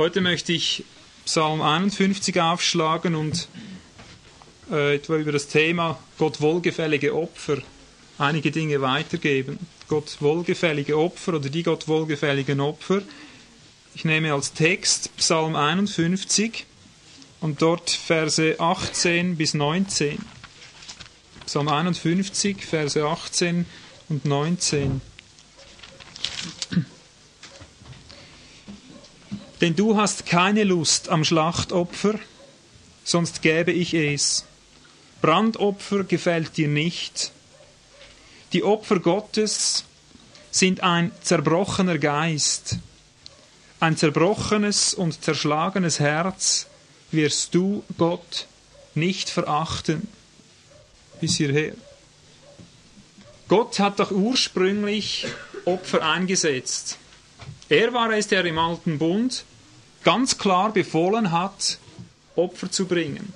Heute möchte ich Psalm 51 aufschlagen und äh, etwa über das Thema Gott wohlgefällige Opfer einige Dinge weitergeben. Gott wohlgefällige Opfer oder die Gott wohlgefälligen Opfer. Ich nehme als Text Psalm 51 und dort Verse 18 bis 19. Psalm 51, Verse 18 und 19. Denn du hast keine Lust am Schlachtopfer, sonst gäbe ich es. Brandopfer gefällt dir nicht. Die Opfer Gottes sind ein zerbrochener Geist. Ein zerbrochenes und zerschlagenes Herz wirst du, Gott, nicht verachten. Bis hierher. Gott hat doch ursprünglich Opfer eingesetzt. Er war es, der im alten Bund ganz klar befohlen hat, Opfer zu bringen.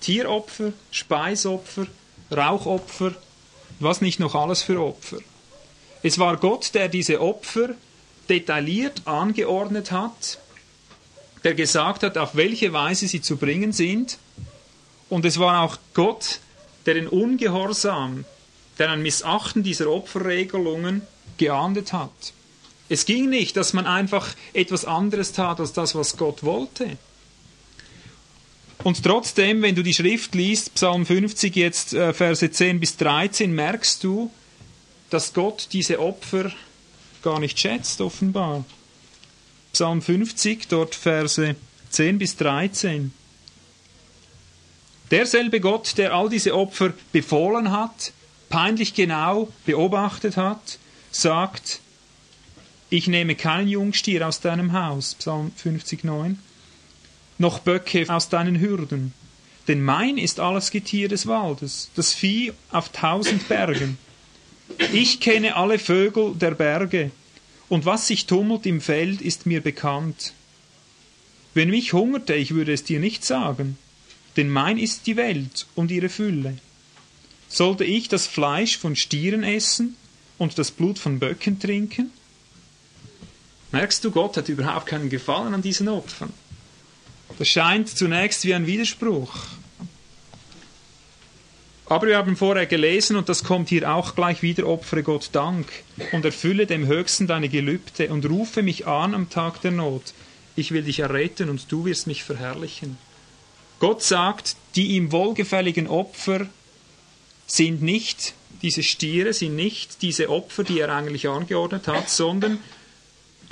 Tieropfer, Speisopfer, Rauchopfer, was nicht noch alles für Opfer. Es war Gott, der diese Opfer detailliert angeordnet hat, der gesagt hat, auf welche Weise sie zu bringen sind. Und es war auch Gott, der den Ungehorsam, der ein Missachten dieser Opferregelungen geahndet hat. Es ging nicht, dass man einfach etwas anderes tat als das, was Gott wollte. Und trotzdem, wenn du die Schrift liest, Psalm 50 jetzt äh, Verse 10 bis 13, merkst du, dass Gott diese Opfer gar nicht schätzt, offenbar. Psalm 50, dort Verse 10 bis 13. Derselbe Gott, der all diese Opfer befohlen hat, peinlich genau beobachtet hat, sagt, ich nehme keinen Jungstier aus deinem Haus, Psalm 50, 9, noch Böcke aus deinen Hürden. Denn mein ist alles Getier des Waldes, das Vieh auf tausend Bergen. Ich kenne alle Vögel der Berge, und was sich tummelt im Feld, ist mir bekannt. Wenn mich hungerte, ich würde es dir nicht sagen, denn mein ist die Welt und ihre Fülle. Sollte ich das Fleisch von Stieren essen und das Blut von Böcken trinken? Merkst du, Gott hat überhaupt keinen Gefallen an diesen Opfern. Das scheint zunächst wie ein Widerspruch. Aber wir haben vorher gelesen, und das kommt hier auch gleich wieder, opfere Gott Dank und erfülle dem Höchsten deine Gelübde und rufe mich an am Tag der Not. Ich will dich erretten und du wirst mich verherrlichen. Gott sagt, die ihm wohlgefälligen Opfer sind nicht diese Stiere, sind nicht diese Opfer, die er eigentlich angeordnet hat, sondern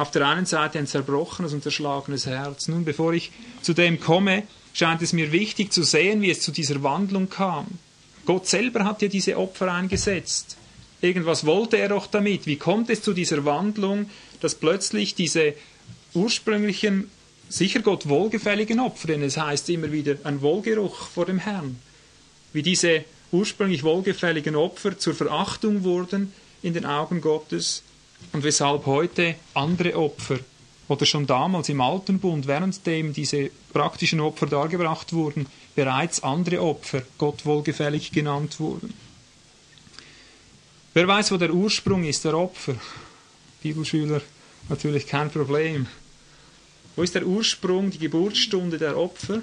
auf der einen Seite ein zerbrochenes und zerschlagenes Herz. Nun, bevor ich zu dem komme, scheint es mir wichtig zu sehen, wie es zu dieser Wandlung kam. Gott selber hat ja diese Opfer eingesetzt. Irgendwas wollte er doch damit. Wie kommt es zu dieser Wandlung, dass plötzlich diese ursprünglichen, sicher Gott wohlgefälligen Opfer, denn es heißt immer wieder ein Wohlgeruch vor dem Herrn, wie diese ursprünglich wohlgefälligen Opfer zur Verachtung wurden in den Augen Gottes und weshalb heute andere Opfer oder schon damals im Alten Bund, währenddem diese praktischen Opfer dargebracht wurden, bereits andere Opfer Gott wohlgefällig genannt wurden. Wer weiß, wo der Ursprung ist der Opfer? Bibelschüler natürlich kein Problem. Wo ist der Ursprung, die Geburtsstunde der Opfer?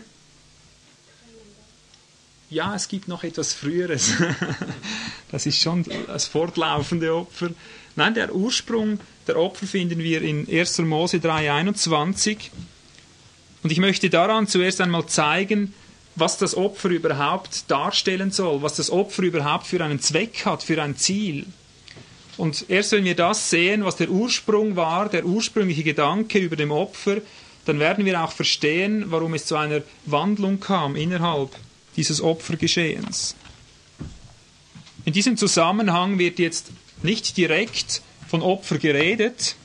Ja, es gibt noch etwas Früheres. Das ist schon das fortlaufende Opfer. Nein, der Ursprung der Opfer finden wir in 1. Mose 3,21. Und ich möchte daran zuerst einmal zeigen, was das Opfer überhaupt darstellen soll, was das Opfer überhaupt für einen Zweck hat, für ein Ziel. Und erst wenn wir das sehen, was der Ursprung war, der ursprüngliche Gedanke über dem Opfer, dann werden wir auch verstehen, warum es zu einer Wandlung kam innerhalb dieses Opfergeschehens. In diesem Zusammenhang wird jetzt nicht direkt von Opfer geredet,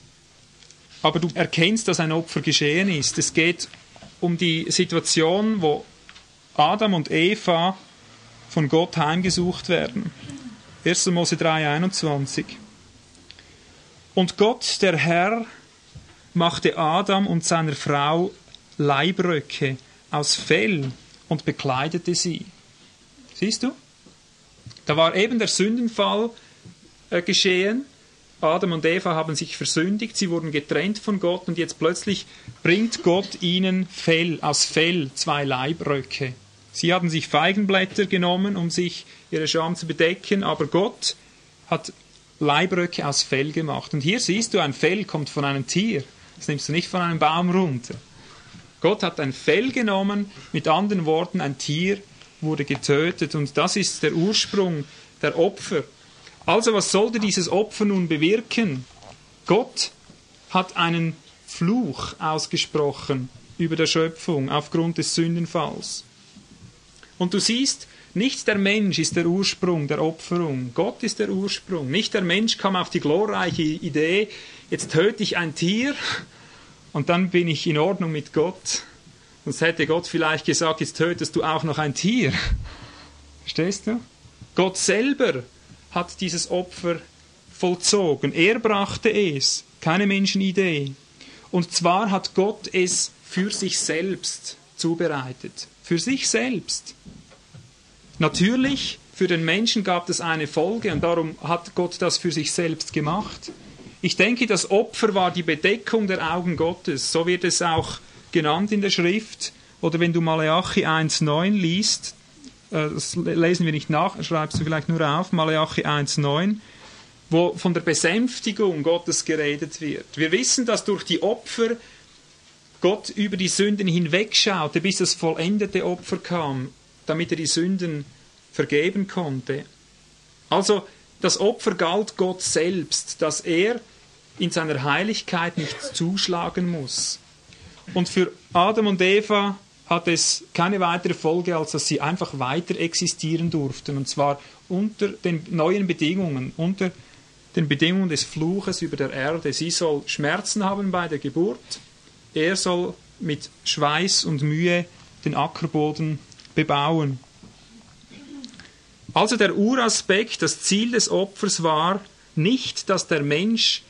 aber du erkennst, dass ein Opfer geschehen ist. Es geht um die Situation, wo Adam und Eva von Gott heimgesucht werden. 1. Mose 3, 21. Und Gott, der Herr, machte Adam und seiner Frau Leibröcke aus Fell und bekleidete sie. Siehst du? Da war eben der Sündenfall äh, geschehen Adam und Eva haben sich versündigt, sie wurden getrennt von Gott und jetzt plötzlich bringt Gott ihnen Fell, aus Fell zwei Leibröcke. Sie hatten sich Feigenblätter genommen, um sich ihre Scham zu bedecken, aber Gott hat Leibröcke aus Fell gemacht. Und hier siehst du, ein Fell kommt von einem Tier. Das nimmst du nicht von einem Baum runter. Gott hat ein Fell genommen, mit anderen Worten, ein Tier wurde getötet und das ist der Ursprung der Opfer. Also was sollte dieses Opfer nun bewirken? Gott hat einen Fluch ausgesprochen über der Schöpfung aufgrund des Sündenfalls. Und du siehst, nicht der Mensch ist der Ursprung der Opferung, Gott ist der Ursprung. Nicht der Mensch kam auf die glorreiche Idee, jetzt töte ich ein Tier und dann bin ich in Ordnung mit Gott. Sonst hätte Gott vielleicht gesagt, jetzt tötest du auch noch ein Tier. Verstehst du? Gott selber hat dieses Opfer vollzogen. Er brachte es, keine Menschenidee. Und zwar hat Gott es für sich selbst zubereitet. Für sich selbst. Natürlich, für den Menschen gab es eine Folge und darum hat Gott das für sich selbst gemacht. Ich denke, das Opfer war die Bedeckung der Augen Gottes. So wird es auch genannt in der Schrift. Oder wenn du Malachi 1,9 liest, äh, das lesen wir nicht nach, schreibst du vielleicht nur auf, Malachi 1,9, wo von der Besänftigung Gottes geredet wird. Wir wissen, dass durch die Opfer Gott über die Sünden hinwegschaute, bis das vollendete Opfer kam, damit er die Sünden vergeben konnte. Also das Opfer galt Gott selbst, dass er in seiner Heiligkeit nicht zuschlagen muss. Und für Adam und Eva hat es keine weitere Folge, als dass sie einfach weiter existieren durften. Und zwar unter den neuen Bedingungen, unter den Bedingungen des Fluches über der Erde. Sie soll Schmerzen haben bei der Geburt. Er soll mit Schweiß und Mühe den Ackerboden bebauen. Also der Uraspekt, das Ziel des Opfers war nicht, dass der Mensch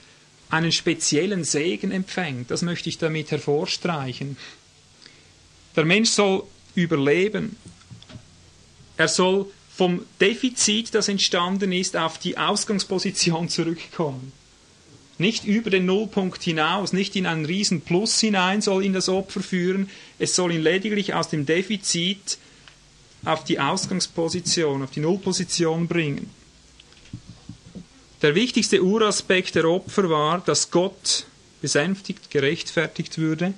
einen speziellen Segen empfängt. Das möchte ich damit hervorstreichen. Der Mensch soll überleben. Er soll vom Defizit, das entstanden ist, auf die Ausgangsposition zurückkommen. Nicht über den Nullpunkt hinaus, nicht in einen riesen Plus hinein soll ihn das Opfer führen, es soll ihn lediglich aus dem Defizit auf die Ausgangsposition, auf die Nullposition bringen. Der wichtigste Uraspekt der Opfer war, dass Gott besänftigt, gerechtfertigt würde,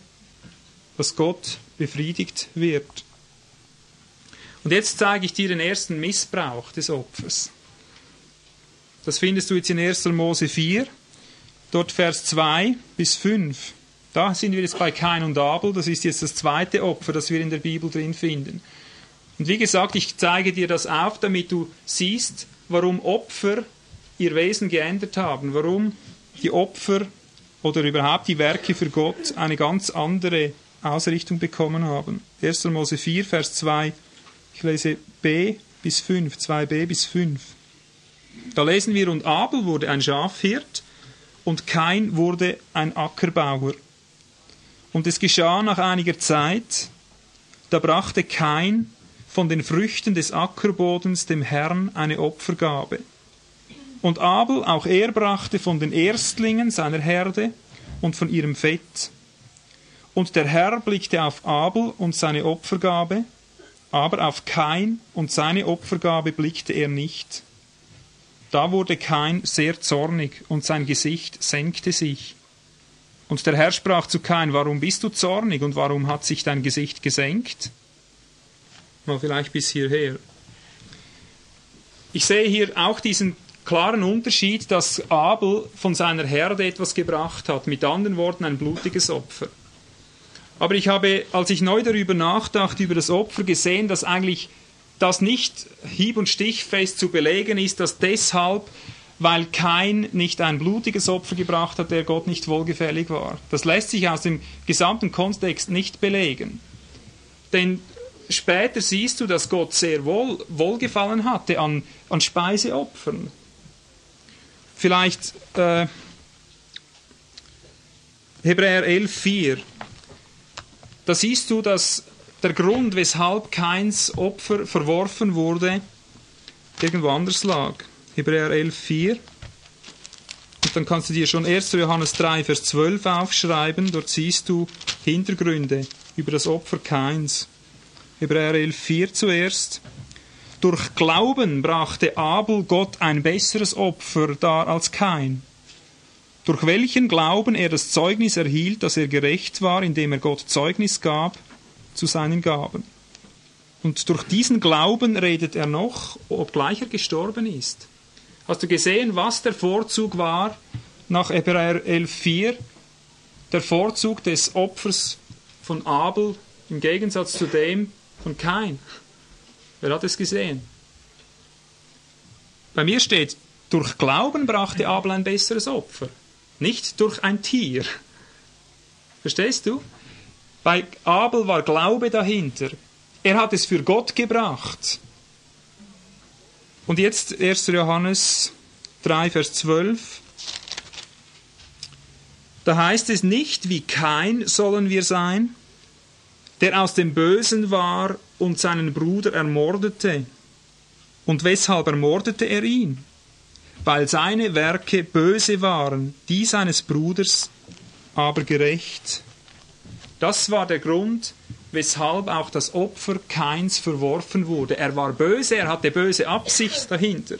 dass Gott befriedigt wird. Und jetzt zeige ich dir den ersten Missbrauch des Opfers. Das findest du jetzt in 1. Mose 4, dort Vers 2 bis 5. Da sind wir jetzt bei Kain und Abel, das ist jetzt das zweite Opfer, das wir in der Bibel drin finden. Und wie gesagt, ich zeige dir das auf, damit du siehst, warum Opfer ihr Wesen geändert haben, warum die Opfer oder überhaupt die Werke für Gott eine ganz andere Ausrichtung bekommen haben. 1. Mose 4, Vers 2, ich lese b bis 5, 2b bis 5. Da lesen wir, und Abel wurde ein Schafhirt und Kain wurde ein Ackerbauer. Und es geschah nach einiger Zeit, da brachte Kain von den Früchten des Ackerbodens dem Herrn eine Opfergabe. Und Abel, auch er brachte von den Erstlingen seiner Herde und von ihrem Fett. Und der Herr blickte auf Abel und seine Opfergabe, aber auf Kain und seine Opfergabe blickte er nicht. Da wurde Kain sehr zornig und sein Gesicht senkte sich. Und der Herr sprach zu Kain, warum bist du zornig und warum hat sich dein Gesicht gesenkt? Mal vielleicht bis hierher. Ich sehe hier auch diesen klaren Unterschied, dass Abel von seiner Herde etwas gebracht hat, mit anderen Worten ein blutiges Opfer. Aber ich habe, als ich neu darüber nachdachte, über das Opfer, gesehen, dass eigentlich das nicht hieb- und stichfest zu belegen ist, dass deshalb, weil kein nicht ein blutiges Opfer gebracht hat, der Gott nicht wohlgefällig war. Das lässt sich aus dem gesamten Kontext nicht belegen. Denn später siehst du, dass Gott sehr wohl Wohlgefallen hatte an, an Speiseopfern. Vielleicht äh, Hebräer 11,4 da siehst du, dass der Grund, weshalb keins Opfer verworfen wurde, irgendwo anders lag. Hebräer 11,4. dann kannst du dir schon 1. Johannes 3, Vers 12 aufschreiben. Dort siehst du Hintergründe über das Opfer Kains. Hebräer 11, 4 zuerst. Durch Glauben brachte Abel Gott ein besseres Opfer dar als Kain, durch welchen Glauben er das Zeugnis erhielt, dass er gerecht war, indem er Gott Zeugnis gab zu seinen Gaben. Und durch diesen Glauben redet er noch, obgleich er gestorben ist. Hast du gesehen, was der Vorzug war nach Hebräer 11,4? Der Vorzug des Opfers von Abel im Gegensatz zu dem von Kain. Wer hat es gesehen? Bei mir steht, durch Glauben brachte Abel ein besseres Opfer, nicht durch ein Tier. Verstehst du? Bei Abel war Glaube dahinter. Er hat es für Gott gebracht. Und jetzt 1. Johannes 3, Vers 12. Da heißt es nicht, wie kein sollen wir sein, der aus dem Bösen war und seinen Bruder ermordete. Und weshalb ermordete er ihn? Weil seine Werke böse waren, die seines Bruders aber gerecht. Das war der Grund, weshalb auch das Opfer Keins verworfen wurde. Er war böse, er hatte böse Absicht dahinter.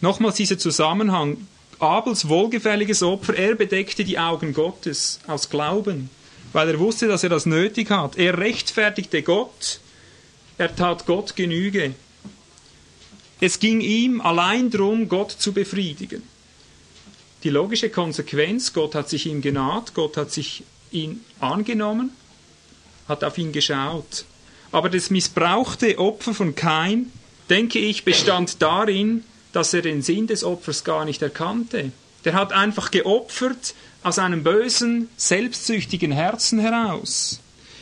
Nochmals dieser Zusammenhang. Abels wohlgefälliges Opfer, er bedeckte die Augen Gottes aus Glauben, weil er wusste, dass er das nötig hat. Er rechtfertigte Gott, er tat Gott Genüge. Es ging ihm allein darum, Gott zu befriedigen. Die logische Konsequenz, Gott hat sich ihm genaht, Gott hat sich ihn angenommen, hat auf ihn geschaut. Aber das missbrauchte Opfer von Kain, denke ich, bestand darin, dass er den Sinn des Opfers gar nicht erkannte. Der hat einfach geopfert aus einem bösen, selbstsüchtigen Herzen heraus.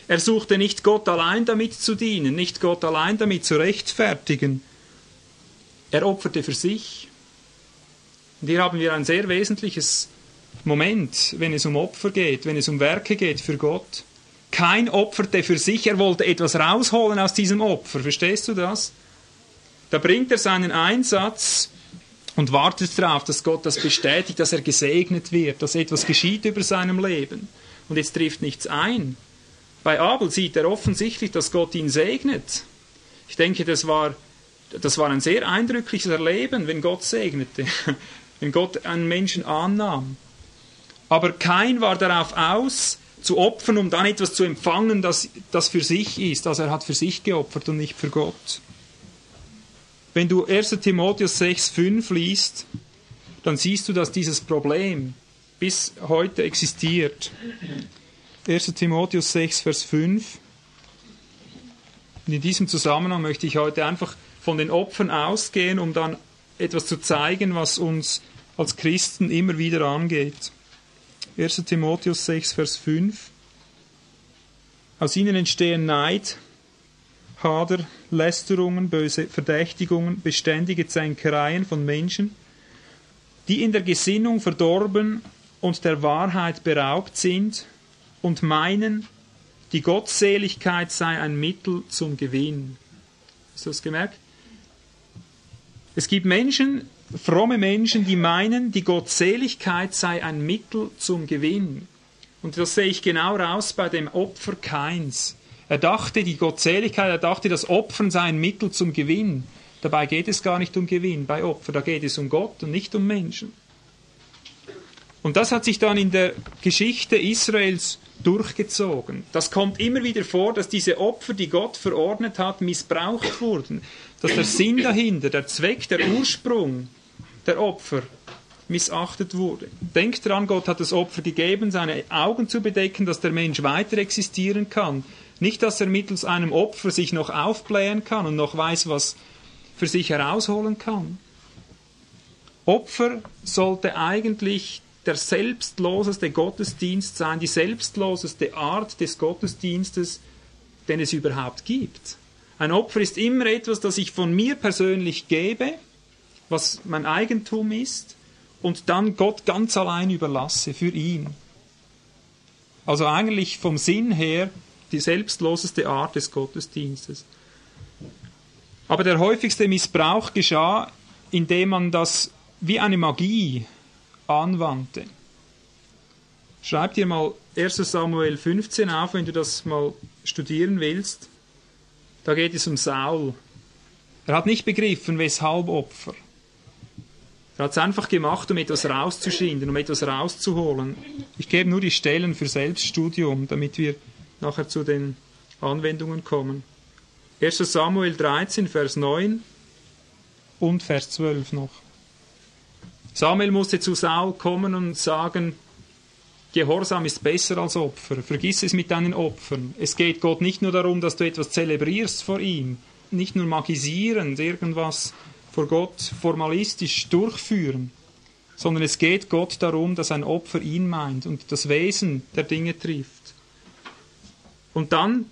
Er suchte nicht Gott allein damit zu dienen, nicht Gott allein damit zu rechtfertigen. Er opferte für sich. Und hier haben wir ein sehr wesentliches Moment, wenn es um Opfer geht, wenn es um Werke geht für Gott. Kein opferte für sich, er wollte etwas rausholen aus diesem Opfer. Verstehst du das? Da bringt er seinen Einsatz und wartet darauf, dass Gott das bestätigt, dass er gesegnet wird, dass etwas geschieht über seinem Leben. Und jetzt trifft nichts ein. Bei Abel sieht er offensichtlich, dass Gott ihn segnet. Ich denke, das war, das war ein sehr eindrückliches Erleben, wenn Gott segnete, wenn Gott einen Menschen annahm. Aber kein war darauf aus, zu opfern, um dann etwas zu empfangen, das, das für sich ist. Also er hat für sich geopfert und nicht für Gott. Wenn du 1 Timotheus 6,5 liest, dann siehst du, dass dieses Problem bis heute existiert. 1 Timotheus 6, Vers 5. Und in diesem Zusammenhang möchte ich heute einfach von den Opfern ausgehen, um dann etwas zu zeigen, was uns als Christen immer wieder angeht. 1 Timotheus 6, Vers 5. Aus ihnen entstehen Neid, Hader, Lästerungen, böse Verdächtigungen, beständige Zänkereien von Menschen, die in der Gesinnung verdorben und der Wahrheit beraubt sind und meinen, die Gottseligkeit sei ein Mittel zum Gewinn. Hast du das gemerkt? Es gibt Menschen, fromme Menschen, die meinen, die Gottseligkeit sei ein Mittel zum Gewinn. Und das sehe ich genau raus bei dem Opfer Keins. Er dachte, die Gottseligkeit, er dachte, das Opfern sei ein Mittel zum Gewinn. Dabei geht es gar nicht um Gewinn bei Opfer, da geht es um Gott und nicht um Menschen. Und das hat sich dann in der Geschichte Israels durchgezogen. Das kommt immer wieder vor, dass diese Opfer, die Gott verordnet hat, missbraucht wurden. Dass der Sinn dahinter, der Zweck, der Ursprung der Opfer missachtet wurde. Denkt daran, Gott hat das Opfer gegeben, seine Augen zu bedecken, dass der Mensch weiter existieren kann. Nicht, dass er mittels einem Opfer sich noch aufblähen kann und noch weiß, was für sich herausholen kann. Opfer sollte eigentlich der selbstloseste Gottesdienst sein, die selbstloseste Art des Gottesdienstes, den es überhaupt gibt. Ein Opfer ist immer etwas, das ich von mir persönlich gebe, was mein Eigentum ist, und dann Gott ganz allein überlasse für ihn. Also eigentlich vom Sinn her die selbstloseste Art des Gottesdienstes. Aber der häufigste Missbrauch geschah indem man das wie eine Magie anwandte. Schreib dir mal 1 Samuel 15 auf, wenn du das mal studieren willst. Da geht es um Saul. Er hat nicht begriffen, weshalb Opfer. Er hat es einfach gemacht, um etwas rauszuschinden, um etwas rauszuholen. Ich gebe nur die Stellen für Selbststudium, damit wir nachher zu den Anwendungen kommen. 1 Samuel 13, Vers 9 und Vers 12 noch. Samuel musste zu Saul kommen und sagen, Gehorsam ist besser als Opfer. Vergiss es mit deinen Opfern. Es geht Gott nicht nur darum, dass du etwas zelebrierst vor ihm, nicht nur magisierend irgendwas vor Gott formalistisch durchführen, sondern es geht Gott darum, dass ein Opfer ihn meint und das Wesen der Dinge trifft. Und dann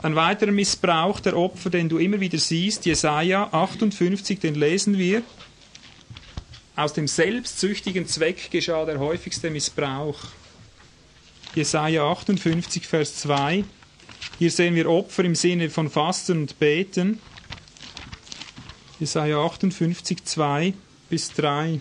ein weiterer Missbrauch der Opfer, den du immer wieder siehst, Jesaja 58, den lesen wir. Aus dem selbstsüchtigen Zweck geschah der häufigste Missbrauch. Jesaja 58, Vers 2. Hier sehen wir Opfer im Sinne von Fasten und Beten. Jesaja 58, 2 bis 3.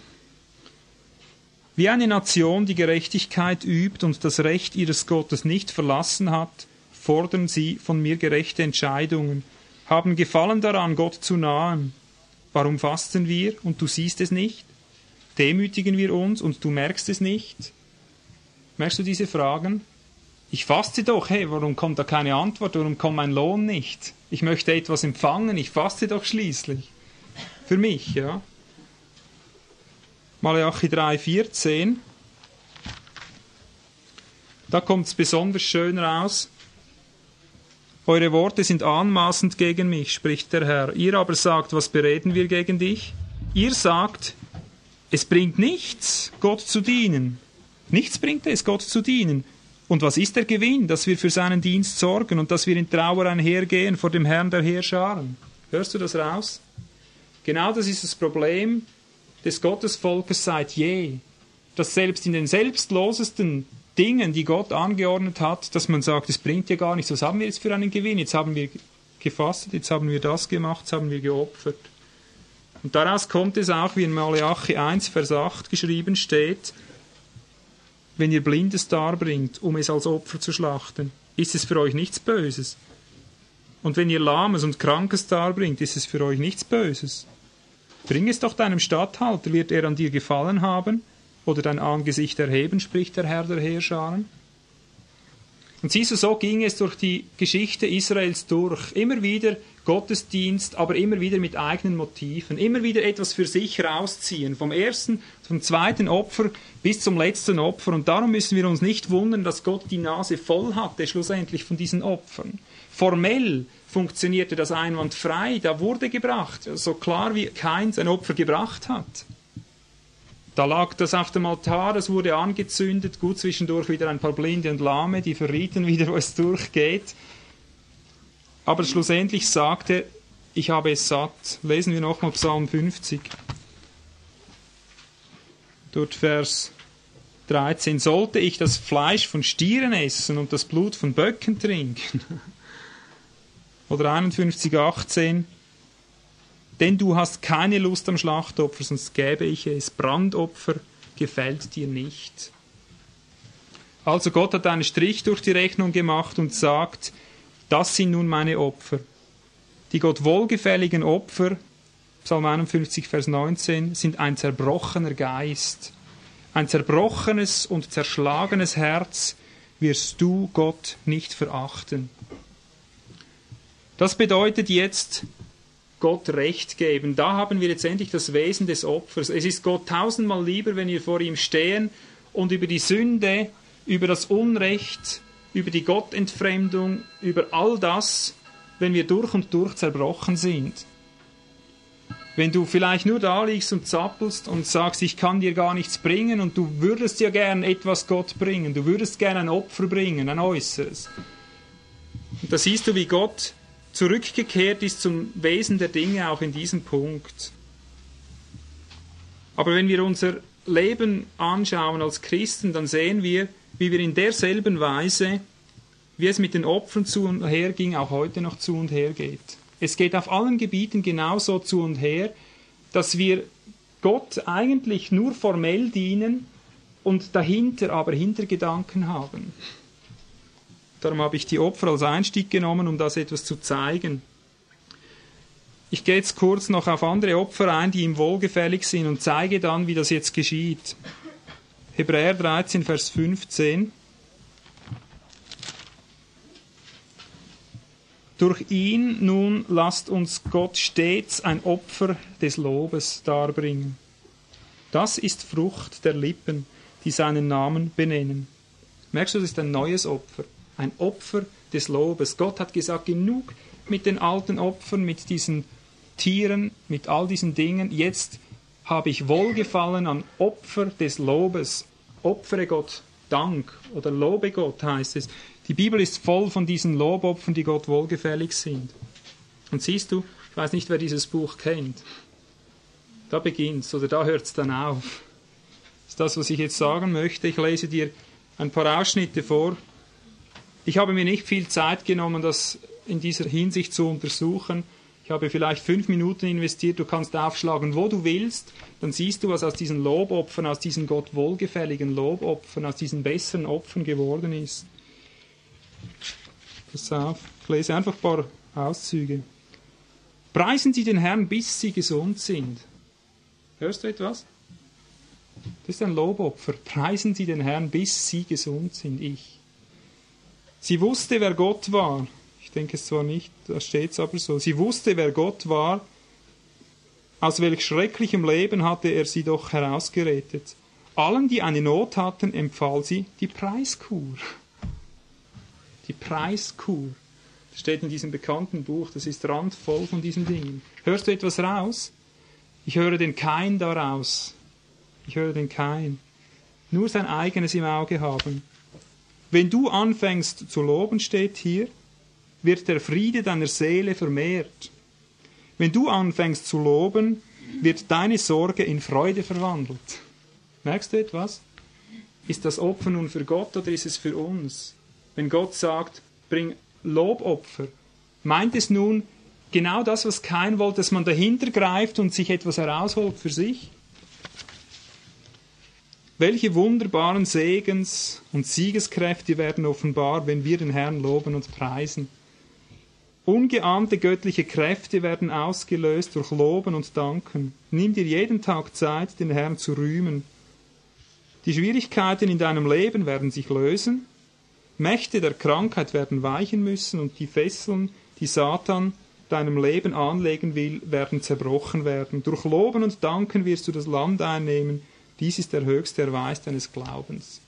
Wie eine Nation, die Gerechtigkeit übt und das Recht ihres Gottes nicht verlassen hat, fordern sie von mir gerechte Entscheidungen, haben Gefallen daran, Gott zu nahen. Warum fasten wir und du siehst es nicht? Demütigen wir uns und du merkst es nicht? Merkst du diese Fragen? Ich faste doch, hey, warum kommt da keine Antwort? Warum kommt mein Lohn nicht? Ich möchte etwas empfangen, ich faste doch schließlich. Für mich, ja. Malachi 3,14. Da kommt es besonders schön raus. Eure Worte sind anmaßend gegen mich, spricht der Herr. Ihr aber sagt, was bereden wir gegen dich? Ihr sagt, es bringt nichts, Gott zu dienen. Nichts bringt es, Gott zu dienen. Und was ist der Gewinn, dass wir für seinen Dienst sorgen und dass wir in Trauer einhergehen vor dem Herrn der Heerscharen? Hörst du das raus? Genau das ist das Problem des Gottesvolkes seit je, dass selbst in den selbstlosesten Dingen, die Gott angeordnet hat, dass man sagt, es bringt ja gar nichts, was haben wir jetzt für einen Gewinn? Jetzt haben wir gefastet, jetzt haben wir das gemacht, jetzt haben wir geopfert. Und daraus kommt es auch, wie in Malachi 1, Vers 8 geschrieben steht, wenn ihr Blindes darbringt, um es als Opfer zu schlachten, ist es für euch nichts Böses. Und wenn ihr Lahmes und Krankes darbringt, ist es für euch nichts Böses. Bring es doch deinem Statthalter, wird er an dir gefallen haben, oder dein Angesicht erheben, spricht der Herr der Heerscharen. Und siehst du, so ging es durch die Geschichte Israels durch. Immer wieder Gottesdienst, aber immer wieder mit eigenen Motiven. Immer wieder etwas für sich rausziehen. Vom ersten, vom zweiten Opfer bis zum letzten Opfer. Und darum müssen wir uns nicht wundern, dass Gott die Nase voll hatte, schlussendlich von diesen Opfern. Formell funktionierte das einwandfrei. Da wurde gebracht, so klar wie keins ein Opfer gebracht hat. Da lag das auf dem Altar, das wurde angezündet, gut zwischendurch wieder ein paar Blinde und Lahme, die verrieten wieder, wo es durchgeht. Aber schlussendlich sagte ich habe es satt. Lesen wir nochmal Psalm 50. Dort Vers 13. Sollte ich das Fleisch von Stieren essen und das Blut von Böcken trinken? Oder 51, 18 denn du hast keine Lust am Schlachtopfer, sonst gäbe ich es. Brandopfer gefällt dir nicht. Also Gott hat einen Strich durch die Rechnung gemacht und sagt, das sind nun meine Opfer. Die Gott wohlgefälligen Opfer, Psalm 51, Vers 19, sind ein zerbrochener Geist. Ein zerbrochenes und zerschlagenes Herz wirst du Gott nicht verachten. Das bedeutet jetzt, Gott Recht geben. Da haben wir jetzt endlich das Wesen des Opfers. Es ist Gott tausendmal lieber, wenn wir vor ihm stehen und über die Sünde, über das Unrecht, über die Gottentfremdung, über all das, wenn wir durch und durch zerbrochen sind. Wenn du vielleicht nur da liegst und zappelst und sagst, ich kann dir gar nichts bringen und du würdest ja gern etwas Gott bringen, du würdest gern ein Opfer bringen, ein äußeres. Und da siehst du, wie Gott zurückgekehrt ist zum Wesen der Dinge auch in diesem Punkt. Aber wenn wir unser Leben anschauen als Christen, dann sehen wir, wie wir in derselben Weise, wie es mit den Opfern zu und her ging, auch heute noch zu und her geht. Es geht auf allen Gebieten genauso zu und her, dass wir Gott eigentlich nur formell dienen und dahinter aber Hintergedanken haben. Darum habe ich die Opfer als Einstieg genommen, um das etwas zu zeigen. Ich gehe jetzt kurz noch auf andere Opfer ein, die ihm wohlgefällig sind und zeige dann, wie das jetzt geschieht. Hebräer 13, Vers 15. Durch ihn nun lasst uns Gott stets ein Opfer des Lobes darbringen. Das ist Frucht der Lippen, die seinen Namen benennen. Merkst du, das ist ein neues Opfer, ein Opfer des Lobes. Gott hat gesagt, genug mit den alten Opfern, mit diesen Tieren, mit all diesen Dingen. Jetzt habe ich Wohlgefallen an Opfer des Lobes. Opfere Gott Dank oder lobe Gott heißt es. Die Bibel ist voll von diesen Lobopfern, die Gott wohlgefällig sind. Und siehst du, ich weiß nicht, wer dieses Buch kennt. Da beginnt's oder da hört's dann auf. Das ist das, was ich jetzt sagen möchte. Ich lese dir ein paar Ausschnitte vor. Ich habe mir nicht viel Zeit genommen, das in dieser Hinsicht zu untersuchen. Ich habe vielleicht fünf Minuten investiert. Du kannst aufschlagen, wo du willst. Dann siehst du, was aus diesen Lobopfern, aus diesen Gott wohlgefälligen Lobopfern, aus diesen besseren Opfern geworden ist. Pass auf, ich lese einfach ein paar Auszüge. Preisen Sie den Herrn, bis Sie gesund sind. Hörst du etwas? Das ist ein Lobopfer. Preisen Sie den Herrn, bis Sie gesund sind, ich. Sie wusste, wer Gott war. Ich denke es zwar nicht, da steht es aber so. Sie wusste, wer Gott war. Aus welch schrecklichem Leben hatte er sie doch herausgerettet. Allen, die eine Not hatten, empfahl sie die Preiskur die Preiskur. Das steht in diesem bekannten Buch, das ist randvoll von diesen Dingen. Hörst du etwas raus? Ich höre den Kein daraus. Ich höre den Kein. Nur sein eigenes im Auge haben. Wenn du anfängst zu loben, steht hier, wird der Friede deiner Seele vermehrt. Wenn du anfängst zu loben, wird deine Sorge in Freude verwandelt. Merkst du etwas? Ist das Opfer nun für Gott oder ist es für uns? wenn Gott sagt, bring Lobopfer, meint es nun genau das, was kein wollte, dass man dahinter greift und sich etwas herausholt für sich? Welche wunderbaren Segens und Siegeskräfte werden offenbar, wenn wir den Herrn loben und preisen? Ungeahnte göttliche Kräfte werden ausgelöst durch Loben und Danken. Nimm dir jeden Tag Zeit, den Herrn zu rühmen. Die Schwierigkeiten in deinem Leben werden sich lösen Mächte der Krankheit werden weichen müssen und die Fesseln, die Satan deinem Leben anlegen will, werden zerbrochen werden. Durch Loben und Danken wirst du das Land einnehmen. Dies ist der höchste Erweis deines Glaubens.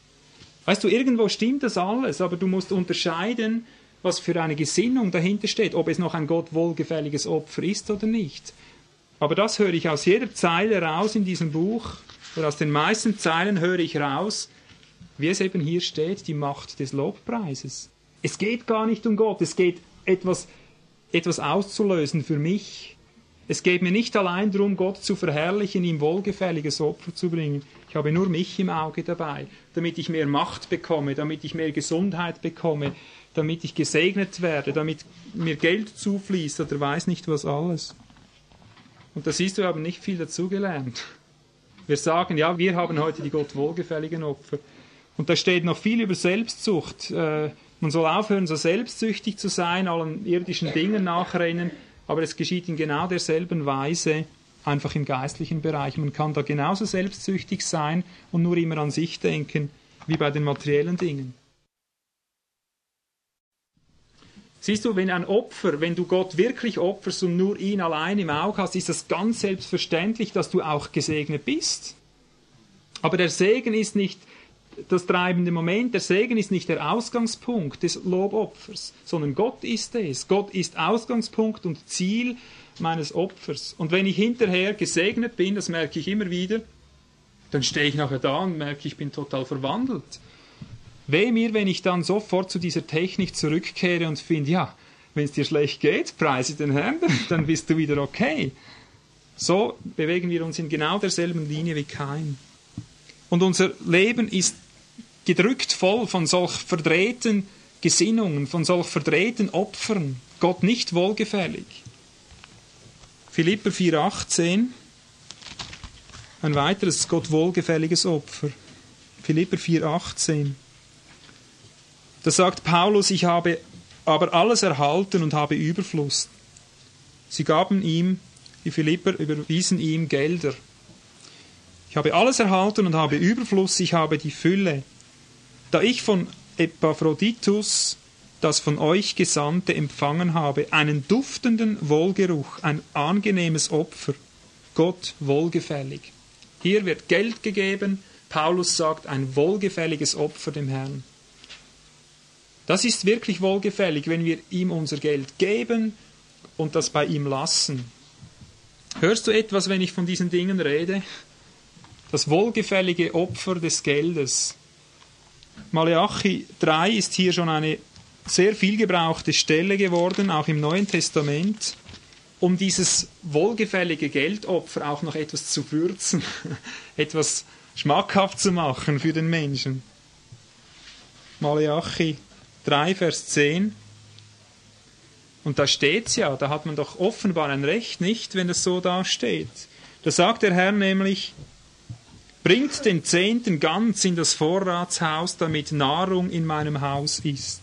Weißt du, irgendwo stimmt das alles, aber du musst unterscheiden, was für eine Gesinnung dahinter steht, ob es noch ein Gott wohlgefälliges Opfer ist oder nicht. Aber das höre ich aus jeder Zeile raus in diesem Buch, oder aus den meisten Zeilen höre ich raus, wie es eben hier steht, die Macht des Lobpreises. Es geht gar nicht um Gott, es geht etwas, etwas auszulösen für mich. Es geht mir nicht allein darum, Gott zu verherrlichen, ihm wohlgefälliges Opfer zu bringen. Ich habe nur mich im Auge dabei, damit ich mehr Macht bekomme, damit ich mehr Gesundheit bekomme, damit ich gesegnet werde, damit mir Geld zufließt oder weiß nicht was alles. Und da siehst du, wir haben nicht viel dazugelernt. Wir sagen, ja, wir haben heute die Gott wohlgefälligen Opfer. Und da steht noch viel über Selbstsucht. Äh, man soll aufhören, so selbstsüchtig zu sein, allen irdischen Dingen nachrennen, aber es geschieht in genau derselben Weise, einfach im geistlichen Bereich. Man kann da genauso selbstsüchtig sein und nur immer an sich denken, wie bei den materiellen Dingen. Siehst du, wenn ein Opfer, wenn du Gott wirklich opferst und nur ihn allein im Auge hast, ist das ganz selbstverständlich, dass du auch gesegnet bist. Aber der Segen ist nicht das treibende Moment, der Segen ist nicht der Ausgangspunkt des Lobopfers, sondern Gott ist es. Gott ist Ausgangspunkt und Ziel meines Opfers. Und wenn ich hinterher gesegnet bin, das merke ich immer wieder, dann stehe ich nachher da und merke, ich bin total verwandelt. Weh mir, wenn ich dann sofort zu dieser Technik zurückkehre und finde, ja, wenn es dir schlecht geht, preise den Herrn, dann bist du wieder okay. So bewegen wir uns in genau derselben Linie wie kein. Und unser Leben ist gedrückt voll von solch verdrehten Gesinnungen, von solch verdrehten Opfern, Gott nicht wohlgefällig. Philipper 4,18 Ein weiteres Gott wohlgefälliges Opfer. Philipper 4,18. Da sagt Paulus, ich habe aber alles erhalten und habe Überfluss. Sie gaben ihm, die Philipper überwiesen ihm Gelder. Ich habe alles erhalten und habe Überfluss, ich habe die Fülle. Da ich von Epaphroditus das von euch Gesandte empfangen habe, einen duftenden Wohlgeruch, ein angenehmes Opfer, Gott wohlgefällig. Hier wird Geld gegeben, Paulus sagt, ein wohlgefälliges Opfer dem Herrn. Das ist wirklich wohlgefällig, wenn wir ihm unser Geld geben und das bei ihm lassen. Hörst du etwas, wenn ich von diesen Dingen rede? Das wohlgefällige Opfer des Geldes. Malachi 3 ist hier schon eine sehr viel gebrauchte Stelle geworden, auch im Neuen Testament, um dieses wohlgefällige Geldopfer auch noch etwas zu würzen, etwas schmackhaft zu machen für den Menschen. Malachi 3, Vers 10. Und da steht's ja, da hat man doch offenbar ein Recht, nicht, wenn es so da steht. Da sagt der Herr nämlich, bringt den Zehnten ganz in das Vorratshaus, damit Nahrung in meinem Haus ist.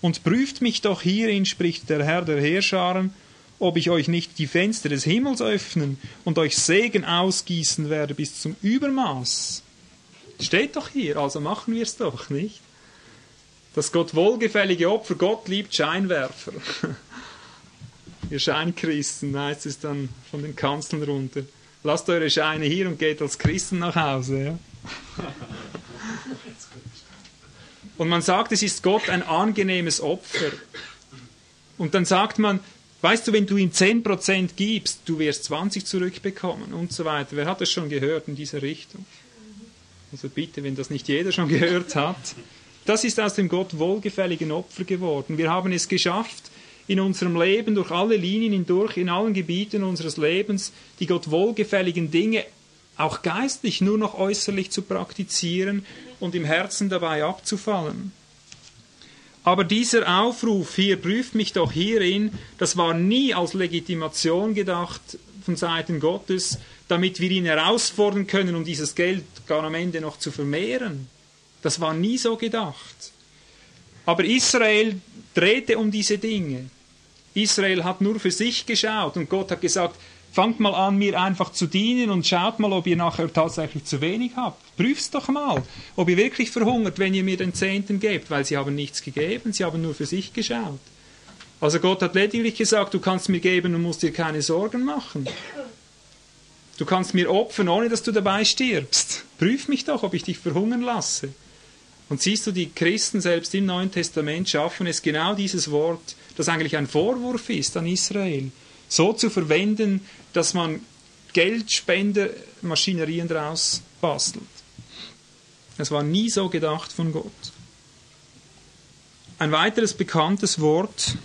Und prüft mich doch hierin, spricht der Herr der Heerscharen, ob ich euch nicht die Fenster des Himmels öffnen und euch Segen ausgießen werde bis zum Übermaß. Steht doch hier, also machen wir es doch, nicht? Das Gott wohlgefällige Opfer, Gott liebt Scheinwerfer. Ihr Scheinchristen, heißt es dann von den Kanzeln runter. Lasst eure Scheine hier und geht als Christen nach Hause. Ja? Und man sagt, es ist Gott ein angenehmes Opfer. Und dann sagt man, weißt du, wenn du ihm 10% gibst, du wirst 20 zurückbekommen und so weiter. Wer hat das schon gehört in dieser Richtung? Also bitte, wenn das nicht jeder schon gehört hat. Das ist aus dem Gott wohlgefälligen Opfer geworden. Wir haben es geschafft, in unserem Leben, durch alle Linien hindurch, in allen Gebieten unseres Lebens, die Gott wohlgefälligen Dinge auch geistlich nur noch äußerlich zu praktizieren und im Herzen dabei abzufallen. Aber dieser Aufruf hier, prüft mich doch hierin, das war nie als Legitimation gedacht von Seiten Gottes, damit wir ihn herausfordern können, um dieses Geld gar am Ende noch zu vermehren. Das war nie so gedacht. Aber Israel drehte um diese Dinge. Israel hat nur für sich geschaut und Gott hat gesagt, fangt mal an, mir einfach zu dienen und schaut mal, ob ihr nachher tatsächlich zu wenig habt. Prüft's doch mal, ob ihr wirklich verhungert, wenn ihr mir den Zehnten gebt, weil sie haben nichts gegeben, sie haben nur für sich geschaut. Also Gott hat lediglich gesagt, du kannst mir geben und musst dir keine Sorgen machen. Du kannst mir opfern, ohne dass du dabei stirbst. Prüf mich doch, ob ich dich verhungern lasse. Und siehst du, die Christen selbst im Neuen Testament schaffen es genau dieses Wort, das eigentlich ein Vorwurf ist an Israel, so zu verwenden, dass man Geldspendermaschinerien daraus bastelt. Es war nie so gedacht von Gott. Ein weiteres bekanntes Wort,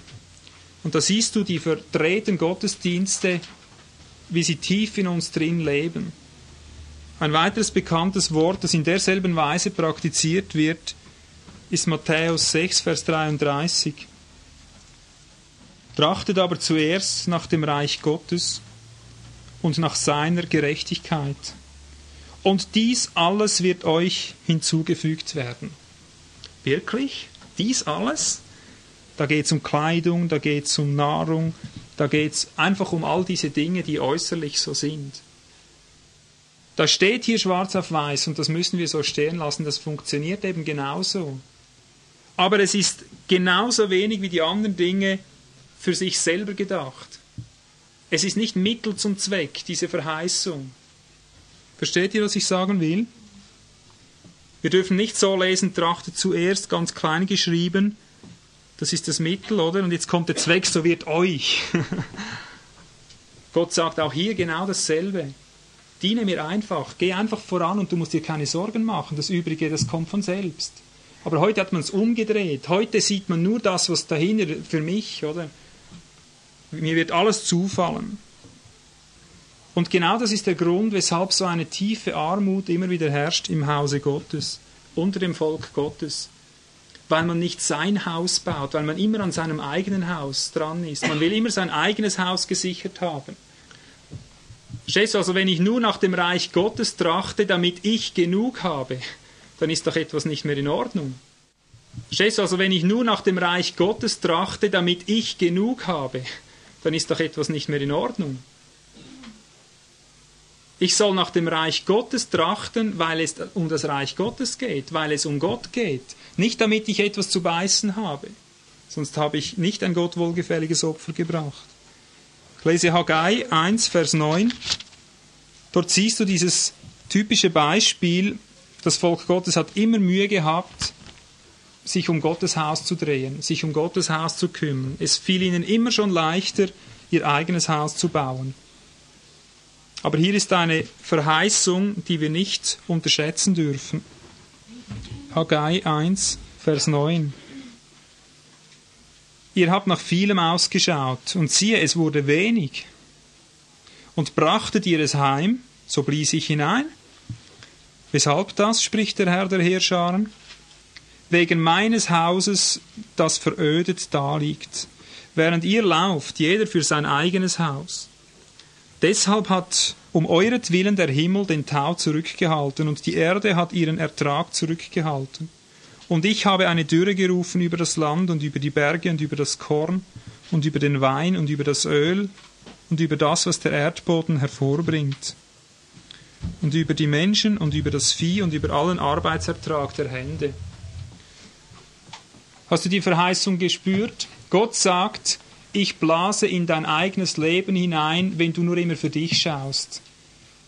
und da siehst du die verdrehten Gottesdienste, wie sie tief in uns drin leben. Ein weiteres bekanntes Wort, das in derselben Weise praktiziert wird, ist Matthäus 6, Vers 33. Trachtet aber zuerst nach dem Reich Gottes und nach seiner Gerechtigkeit. Und dies alles wird euch hinzugefügt werden. Wirklich? Dies alles? Da geht es um Kleidung, da geht es um Nahrung, da geht es einfach um all diese Dinge, die äußerlich so sind. Das steht hier schwarz auf weiß und das müssen wir so stehen lassen. Das funktioniert eben genauso. Aber es ist genauso wenig wie die anderen Dinge für sich selber gedacht. Es ist nicht Mittel zum Zweck, diese Verheißung. Versteht ihr, was ich sagen will? Wir dürfen nicht so lesen, trachtet zuerst ganz klein geschrieben. Das ist das Mittel, oder? Und jetzt kommt der Zweck, so wird euch. Gott sagt auch hier genau dasselbe. Diene mir einfach, geh einfach voran und du musst dir keine Sorgen machen. Das Übrige, das kommt von selbst. Aber heute hat man es umgedreht. Heute sieht man nur das, was dahinter für mich, oder? Mir wird alles zufallen. Und genau das ist der Grund, weshalb so eine tiefe Armut immer wieder herrscht im Hause Gottes, unter dem Volk Gottes. Weil man nicht sein Haus baut, weil man immer an seinem eigenen Haus dran ist. Man will immer sein eigenes Haus gesichert haben. Verstehst du, also wenn ich nur nach dem Reich Gottes trachte, damit ich genug habe, dann ist doch etwas nicht mehr in Ordnung. Verstehst du, also wenn ich nur nach dem Reich Gottes trachte, damit ich genug habe, dann ist doch etwas nicht mehr in Ordnung. Ich soll nach dem Reich Gottes trachten, weil es um das Reich Gottes geht, weil es um Gott geht. Nicht damit ich etwas zu beißen habe. Sonst habe ich nicht ein Gott wohlgefälliges Opfer gebracht. Ich lese Haggai 1, Vers 9. Dort siehst du dieses typische Beispiel. Das Volk Gottes hat immer Mühe gehabt, sich um Gottes Haus zu drehen, sich um Gottes Haus zu kümmern. Es fiel ihnen immer schon leichter, ihr eigenes Haus zu bauen. Aber hier ist eine Verheißung, die wir nicht unterschätzen dürfen. Haggai 1, Vers 9. Ihr habt nach vielem ausgeschaut, und siehe, es wurde wenig. Und brachtet ihr es heim, so blies ich hinein. Weshalb das, spricht der Herr der Heerscharen? Wegen meines Hauses, das verödet daliegt, während ihr lauft, jeder für sein eigenes Haus. Deshalb hat um euretwillen der Himmel den Tau zurückgehalten und die Erde hat ihren Ertrag zurückgehalten. Und ich habe eine Dürre gerufen über das Land und über die Berge und über das Korn und über den Wein und über das Öl und über das, was der Erdboden hervorbringt und über die Menschen und über das Vieh und über allen Arbeitsertrag der Hände. Hast du die Verheißung gespürt? Gott sagt, ich blase in dein eigenes Leben hinein, wenn du nur immer für dich schaust.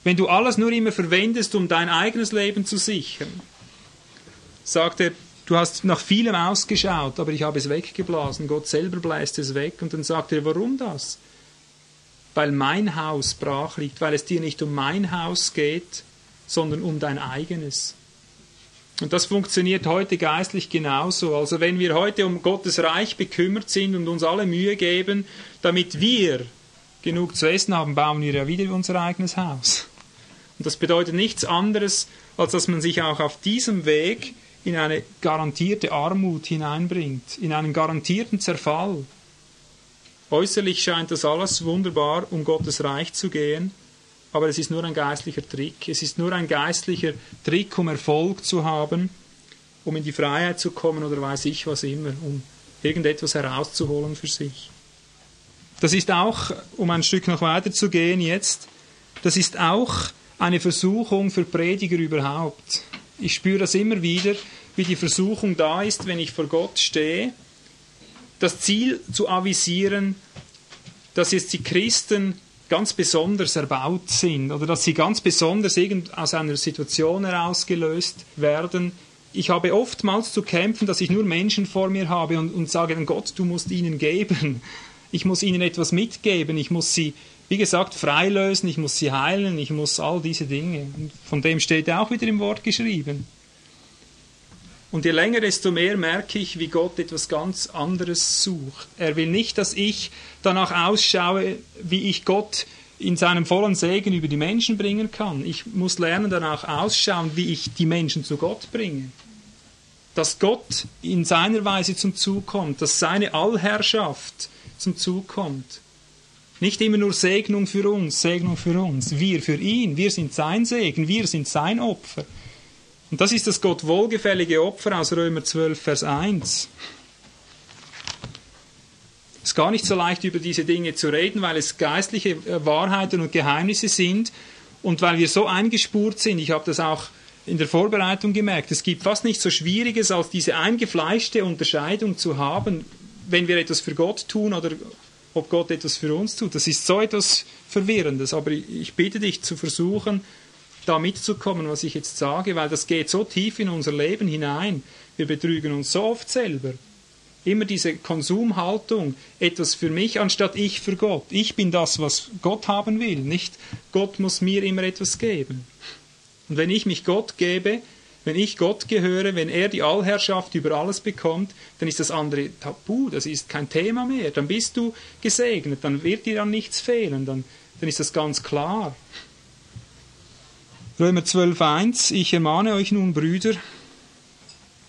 Wenn du alles nur immer verwendest, um dein eigenes Leben zu sichern. Sagt er, du hast nach vielem ausgeschaut, aber ich habe es weggeblasen. Gott selber bläst es weg. Und dann sagt er, warum das? Weil mein Haus brach liegt, weil es dir nicht um mein Haus geht, sondern um dein eigenes. Und das funktioniert heute geistlich genauso. Also wenn wir heute um Gottes Reich bekümmert sind und uns alle Mühe geben, damit wir genug zu essen haben, bauen wir ja wieder unser eigenes Haus. Und das bedeutet nichts anderes, als dass man sich auch auf diesem Weg in eine garantierte Armut hineinbringt, in einen garantierten Zerfall. Äußerlich scheint das alles wunderbar, um Gottes Reich zu gehen, aber es ist nur ein geistlicher Trick. Es ist nur ein geistlicher Trick, um Erfolg zu haben, um in die Freiheit zu kommen oder weiß ich was immer, um irgendetwas herauszuholen für sich. Das ist auch, um ein Stück noch weiter zu gehen jetzt, das ist auch eine Versuchung für Prediger überhaupt. Ich spüre das immer wieder, wie die Versuchung da ist, wenn ich vor Gott stehe, das Ziel zu avisieren, dass jetzt die Christen ganz besonders erbaut sind oder dass sie ganz besonders irgend aus einer Situation herausgelöst werden. Ich habe oftmals zu kämpfen, dass ich nur Menschen vor mir habe und, und sage, Gott, du musst ihnen geben. Ich muss ihnen etwas mitgeben. Ich muss sie, wie gesagt, freilösen. Ich muss sie heilen. Ich muss all diese Dinge. Und von dem steht auch wieder im Wort geschrieben. Und je länger, desto mehr merke ich, wie Gott etwas ganz anderes sucht. Er will nicht, dass ich danach ausschaue, wie ich Gott in seinem vollen Segen über die Menschen bringen kann. Ich muss lernen, danach ausschauen, wie ich die Menschen zu Gott bringe. Dass Gott in seiner Weise zum Zug kommt, dass seine Allherrschaft zum Zug kommt. Nicht immer nur Segnung für uns, Segnung für uns. Wir für ihn, wir sind sein Segen, wir sind sein Opfer. Und das ist das Gott wohlgefällige Opfer aus Römer 12, Vers 1. Es ist gar nicht so leicht, über diese Dinge zu reden, weil es geistliche äh, Wahrheiten und Geheimnisse sind und weil wir so eingespurt sind. Ich habe das auch in der Vorbereitung gemerkt. Es gibt fast nichts so Schwieriges, als diese eingefleischte Unterscheidung zu haben, wenn wir etwas für Gott tun oder ob Gott etwas für uns tut. Das ist so etwas Verwirrendes. Aber ich bitte dich zu versuchen, da mitzukommen, was ich jetzt sage, weil das geht so tief in unser Leben hinein. Wir betrügen uns so oft selber. Immer diese Konsumhaltung, etwas für mich anstatt ich für Gott. Ich bin das, was Gott haben will, nicht Gott muss mir immer etwas geben. Und wenn ich mich Gott gebe, wenn ich Gott gehöre, wenn er die Allherrschaft über alles bekommt, dann ist das andere tabu, das ist kein Thema mehr. Dann bist du gesegnet, dann wird dir an nichts fehlen, dann, dann ist das ganz klar. Römer 12.1 Ich ermahne euch nun, Brüder,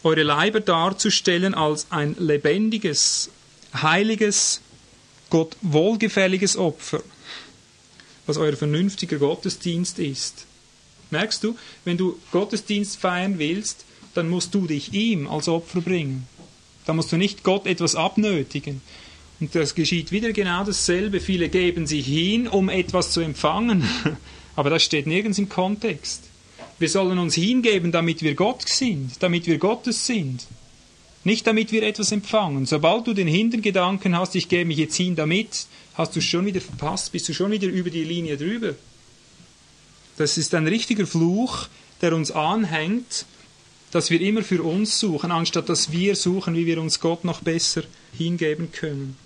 eure Leiber darzustellen als ein lebendiges, heiliges, Gott wohlgefälliges Opfer. was euer vernünftiger Gottesdienst ist. Merkst du, wenn du Gottesdienst feiern willst, dann musst du dich ihm als Opfer bringen. Da musst du nicht Gott etwas abnötigen. Und das geschieht wieder genau dasselbe. Viele geben sich hin, um etwas zu empfangen. Aber das steht nirgends im Kontext. Wir sollen uns hingeben, damit wir Gott sind, damit wir Gottes sind. Nicht damit wir etwas empfangen. Sobald du den Hintergedanken hast, ich gebe mich jetzt hin damit, hast du schon wieder verpasst, bist du schon wieder über die Linie drüber. Das ist ein richtiger Fluch, der uns anhängt, dass wir immer für uns suchen, anstatt dass wir suchen, wie wir uns Gott noch besser hingeben können.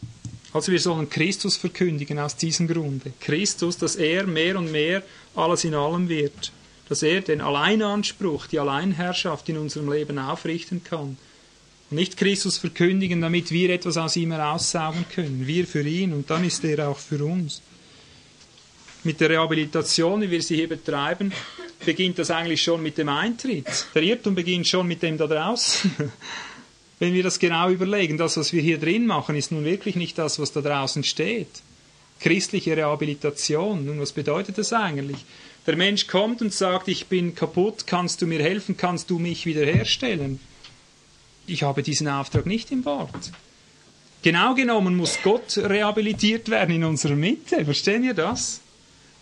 Also wir sollen Christus verkündigen aus diesem Grunde. Christus, dass er mehr und mehr alles in allem wird. Dass er den Alleinanspruch, die Alleinherrschaft in unserem Leben aufrichten kann. Und nicht Christus verkündigen, damit wir etwas aus ihm heraussaugen können. Wir für ihn und dann ist er auch für uns mit der Rehabilitation, wie wir sie hier betreiben, beginnt das eigentlich schon mit dem Eintritt. Der Irrtum beginnt schon mit dem da draußen. Wenn wir das genau überlegen, das, was wir hier drin machen, ist nun wirklich nicht das, was da draußen steht. Christliche Rehabilitation, nun, was bedeutet das eigentlich? Der Mensch kommt und sagt, ich bin kaputt, kannst du mir helfen, kannst du mich wiederherstellen? Ich habe diesen Auftrag nicht im Wort. Genau genommen muss Gott rehabilitiert werden in unserer Mitte. Verstehen wir das?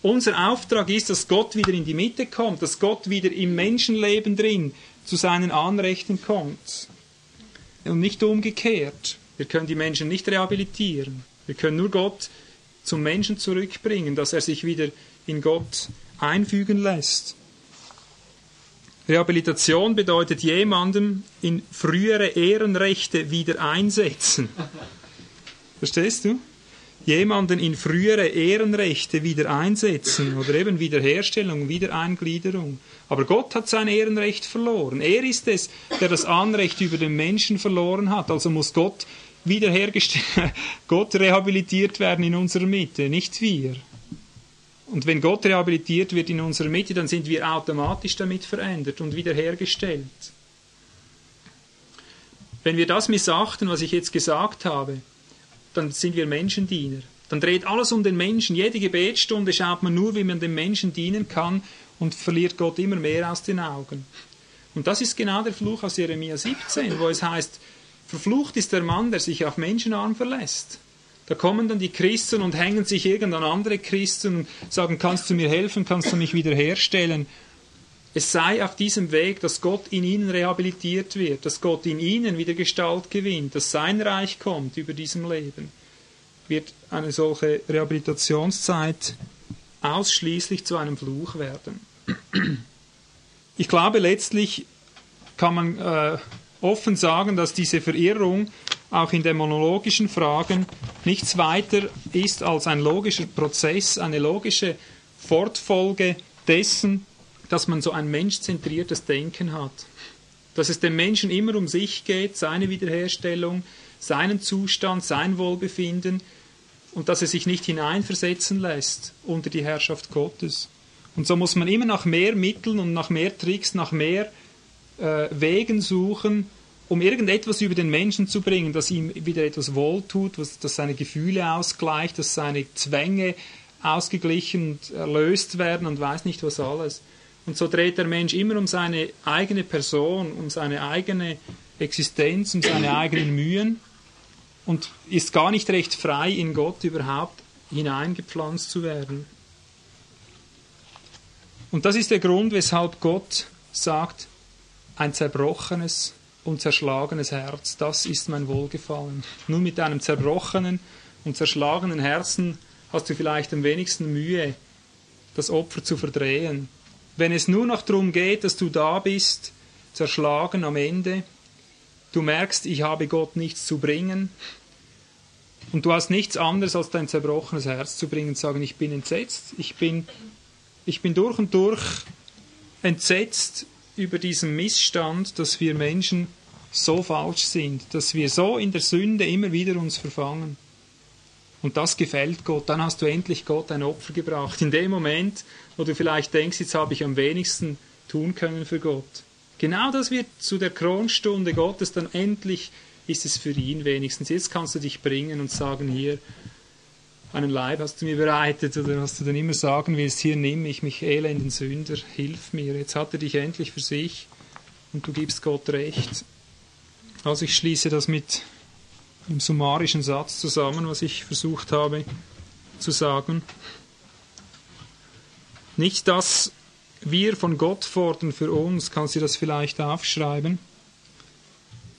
Unser Auftrag ist, dass Gott wieder in die Mitte kommt, dass Gott wieder im Menschenleben drin zu seinen Anrechten kommt. Und nicht umgekehrt. Wir können die Menschen nicht rehabilitieren. Wir können nur Gott zum Menschen zurückbringen, dass er sich wieder in Gott einfügen lässt. Rehabilitation bedeutet jemandem in frühere Ehrenrechte wieder einsetzen. Verstehst du? Jemanden in frühere Ehrenrechte wieder einsetzen oder eben Wiederherstellung, Wiedereingliederung. Aber Gott hat sein Ehrenrecht verloren. Er ist es, der das Anrecht über den Menschen verloren hat. Also muss Gott wiederhergestellt, Gott rehabilitiert werden in unserer Mitte, nicht wir. Und wenn Gott rehabilitiert wird in unserer Mitte, dann sind wir automatisch damit verändert und wiederhergestellt. Wenn wir das missachten, was ich jetzt gesagt habe, dann sind wir Menschendiener. Dann dreht alles um den Menschen. Jede Gebetsstunde schaut man nur, wie man dem Menschen dienen kann und verliert Gott immer mehr aus den Augen. Und das ist genau der Fluch aus Jeremia 17, wo es heißt, verflucht ist der Mann, der sich auf Menschenarm verlässt. Da kommen dann die Christen und hängen sich irgendwann andere Christen und sagen, kannst du mir helfen, kannst du mich wiederherstellen? Es sei auf diesem Weg, dass Gott in ihnen rehabilitiert wird, dass Gott in ihnen wieder Gestalt gewinnt, dass sein Reich kommt über diesem Leben, wird eine solche Rehabilitationszeit ausschließlich zu einem Fluch werden. Ich glaube, letztlich kann man äh, offen sagen, dass diese Verirrung auch in dämonologischen Fragen nichts weiter ist als ein logischer Prozess, eine logische Fortfolge dessen, dass man so ein menschzentriertes Denken hat. Dass es dem Menschen immer um sich geht, seine Wiederherstellung, seinen Zustand, sein Wohlbefinden und dass er sich nicht hineinversetzen lässt unter die Herrschaft Gottes. Und so muss man immer nach mehr Mitteln und nach mehr Tricks, nach mehr äh, Wegen suchen, um irgendetwas über den Menschen zu bringen, das ihm wieder etwas wohltut, was, das seine Gefühle ausgleicht, dass seine Zwänge ausgeglichen und erlöst werden und weiß nicht was alles. Und so dreht der Mensch immer um seine eigene Person, um seine eigene Existenz, um seine eigenen Mühen und ist gar nicht recht frei, in Gott überhaupt hineingepflanzt zu werden. Und das ist der Grund, weshalb Gott sagt, ein zerbrochenes und zerschlagenes Herz, das ist mein Wohlgefallen. Nur mit einem zerbrochenen und zerschlagenen Herzen hast du vielleicht am wenigsten Mühe, das Opfer zu verdrehen. Wenn es nur noch darum geht, dass du da bist, zerschlagen am Ende, du merkst, ich habe Gott nichts zu bringen, und du hast nichts anderes als dein zerbrochenes Herz zu bringen und sagen, ich bin entsetzt, ich bin, ich bin durch und durch entsetzt über diesen Missstand, dass wir Menschen so falsch sind, dass wir so in der Sünde immer wieder uns verfangen. Und das gefällt Gott. Dann hast du endlich Gott ein Opfer gebracht. In dem Moment, wo du vielleicht denkst, jetzt habe ich am wenigsten tun können für Gott. Genau das wird zu der Kronstunde Gottes, dann endlich ist es für ihn wenigstens. Jetzt kannst du dich bringen und sagen, hier, einen Leib hast du mir bereitet oder was du dann immer sagen willst, hier nimm ich mich elenden Sünder, hilf mir. Jetzt hat er dich endlich für sich und du gibst Gott recht. Also ich schließe das mit einem summarischen Satz zusammen, was ich versucht habe zu sagen. Nicht, dass wir von Gott fordern für uns, kannst du das vielleicht aufschreiben?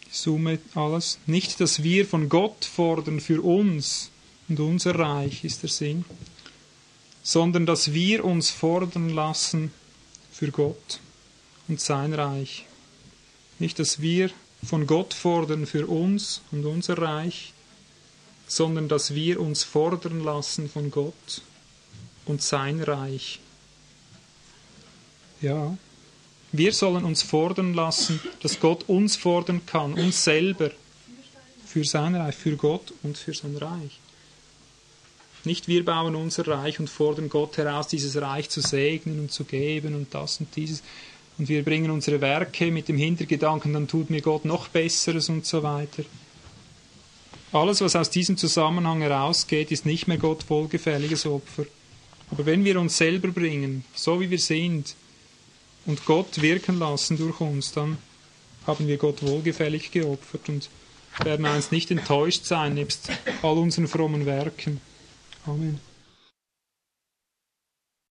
Die Summe alles. Nicht, dass wir von Gott fordern für uns und unser Reich ist der Sinn, sondern dass wir uns fordern lassen für Gott und sein Reich. Nicht, dass wir von Gott fordern für uns und unser Reich, sondern dass wir uns fordern lassen von Gott und sein Reich. Ja, wir sollen uns fordern lassen, dass Gott uns fordern kann, uns selber, für sein Reich, für Gott und für sein Reich. Nicht wir bauen unser Reich und fordern Gott heraus, dieses Reich zu segnen und zu geben und das und dieses. Und wir bringen unsere Werke mit dem Hintergedanken, dann tut mir Gott noch Besseres und so weiter. Alles, was aus diesem Zusammenhang herausgeht, ist nicht mehr Gott wohlgefälliges Opfer. Aber wenn wir uns selber bringen, so wie wir sind, und Gott wirken lassen durch uns, dann haben wir Gott wohlgefällig geopfert und werden einst nicht enttäuscht sein, nebst all unseren frommen Werken. Amen.